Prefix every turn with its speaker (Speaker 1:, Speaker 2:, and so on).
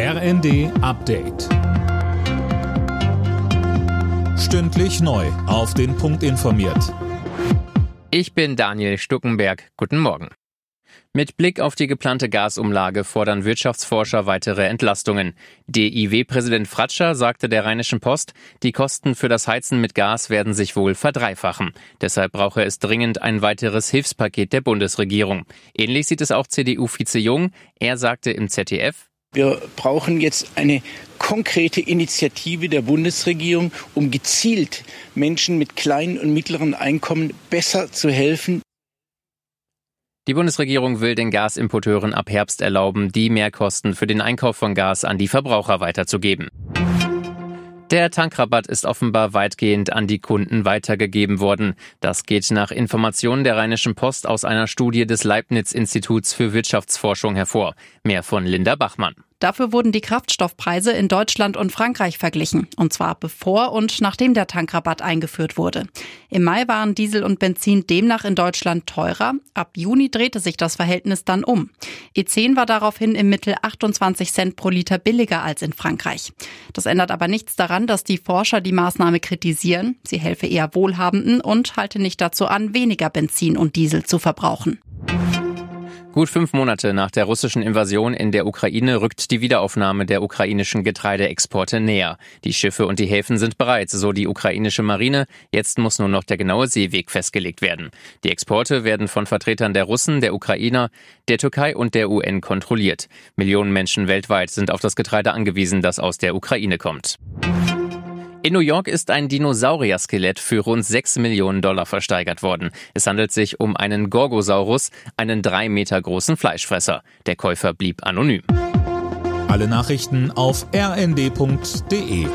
Speaker 1: RND Update. Stündlich neu. Auf den Punkt informiert.
Speaker 2: Ich bin Daniel Stuckenberg. Guten Morgen. Mit Blick auf die geplante Gasumlage fordern Wirtschaftsforscher weitere Entlastungen. DIW-Präsident Fratscher sagte der Rheinischen Post, die Kosten für das Heizen mit Gas werden sich wohl verdreifachen. Deshalb brauche es dringend ein weiteres Hilfspaket der Bundesregierung. Ähnlich sieht es auch CDU-Vize Jung. Er sagte im ZDF,
Speaker 3: wir brauchen jetzt eine konkrete Initiative der Bundesregierung, um gezielt Menschen mit kleinen und mittleren Einkommen besser zu helfen.
Speaker 2: Die Bundesregierung will den Gasimporteuren ab Herbst erlauben, die Mehrkosten für den Einkauf von Gas an die Verbraucher weiterzugeben. Der Tankrabatt ist offenbar weitgehend an die Kunden weitergegeben worden. Das geht nach Informationen der Rheinischen Post aus einer Studie des Leibniz-Instituts für Wirtschaftsforschung hervor. Mehr von Linda Bachmann.
Speaker 4: Dafür wurden die Kraftstoffpreise in Deutschland und Frankreich verglichen, und zwar bevor und nachdem der Tankrabatt eingeführt wurde. Im Mai waren Diesel und Benzin demnach in Deutschland teurer, ab Juni drehte sich das Verhältnis dann um. E10 war daraufhin im Mittel 28 Cent pro Liter billiger als in Frankreich. Das ändert aber nichts daran, dass die Forscher die Maßnahme kritisieren, sie helfe eher Wohlhabenden und halte nicht dazu an, weniger Benzin und Diesel zu verbrauchen.
Speaker 2: Gut fünf Monate nach der russischen Invasion in der Ukraine rückt die Wiederaufnahme der ukrainischen Getreideexporte näher. Die Schiffe und die Häfen sind bereit, so die ukrainische Marine. Jetzt muss nur noch der genaue Seeweg festgelegt werden. Die Exporte werden von Vertretern der Russen, der Ukrainer, der Türkei und der UN kontrolliert. Millionen Menschen weltweit sind auf das Getreide angewiesen, das aus der Ukraine kommt. In New York ist ein Dinosaurier-Skelett für rund 6 Millionen Dollar versteigert worden. Es handelt sich um einen Gorgosaurus, einen drei Meter großen Fleischfresser. Der Käufer blieb anonym.
Speaker 1: Alle Nachrichten auf rnd.de